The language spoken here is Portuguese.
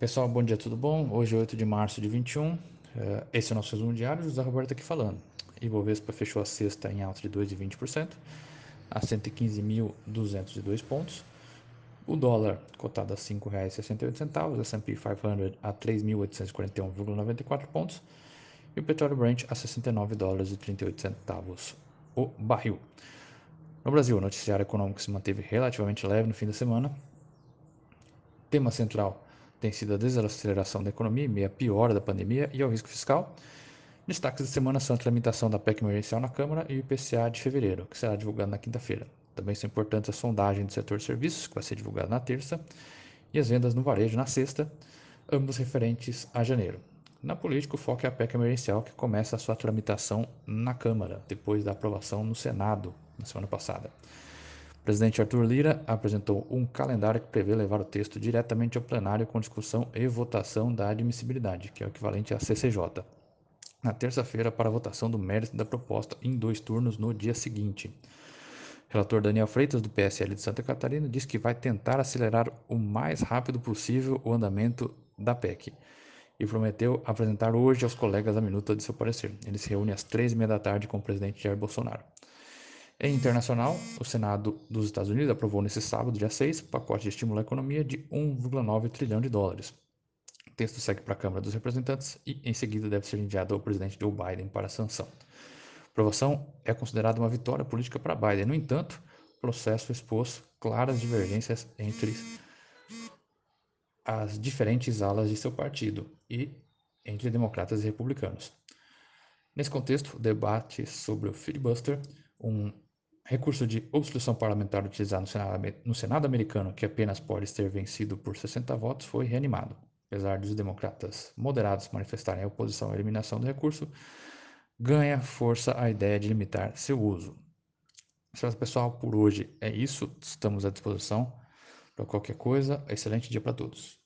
Pessoal, bom dia, tudo bom? Hoje é 8 de março de 21. Eh, esse é o nosso resumo diário, José Roberto aqui falando. Ibovespa fechou a sexta em alta de 2,20% a 115.202 pontos. O dólar cotado a R$ 5,68, S&P 500 a 3.841,94 pontos e o petróleo Brent a 69 dólares e 38 centavos o barril. No Brasil, o noticiário econômico se manteve relativamente leve no fim da semana. Tema central tem sido a desaceleração da economia, meio a piora da pandemia e ao risco fiscal. Destaques da semana são a tramitação da PEC emergencial na Câmara e o IPCA de fevereiro, que será divulgado na quinta-feira. Também são importantes a sondagem do setor de serviços, que vai ser divulgada na terça, e as vendas no varejo na sexta, ambos referentes a janeiro. Na política, o foco é a PEC emergencial, que começa a sua tramitação na Câmara, depois da aprovação no Senado na semana passada. O presidente Arthur Lira apresentou um calendário que prevê levar o texto diretamente ao plenário com discussão e votação da admissibilidade, que é o equivalente à CCJ, na terça-feira para a votação do mérito da proposta em dois turnos no dia seguinte. Relator Daniel Freitas, do PSL de Santa Catarina, disse que vai tentar acelerar o mais rápido possível o andamento da PEC e prometeu apresentar hoje aos colegas a minuta de seu parecer. Ele se reúne às três e meia da tarde com o presidente Jair Bolsonaro. Em internacional, o Senado dos Estados Unidos aprovou nesse sábado, dia 6, pacote de estímulo à economia de 1,9 trilhão de dólares. O texto segue para a Câmara dos Representantes e, em seguida, deve ser enviado ao presidente Joe Biden para sanção. A aprovação é considerada uma vitória política para Biden. No entanto, o processo expôs claras divergências entre as diferentes alas de seu partido e entre democratas e republicanos. Nesse contexto, o debate sobre o filibuster, um recurso de obstrução parlamentar utilizado no Senado, no Senado americano, que apenas pode ser vencido por 60 votos, foi reanimado. Apesar dos democratas moderados manifestarem oposição à eliminação do recurso, ganha força a ideia de limitar seu uso. Senhoras pessoal, por hoje é isso. Estamos à disposição para qualquer coisa. Excelente dia para todos.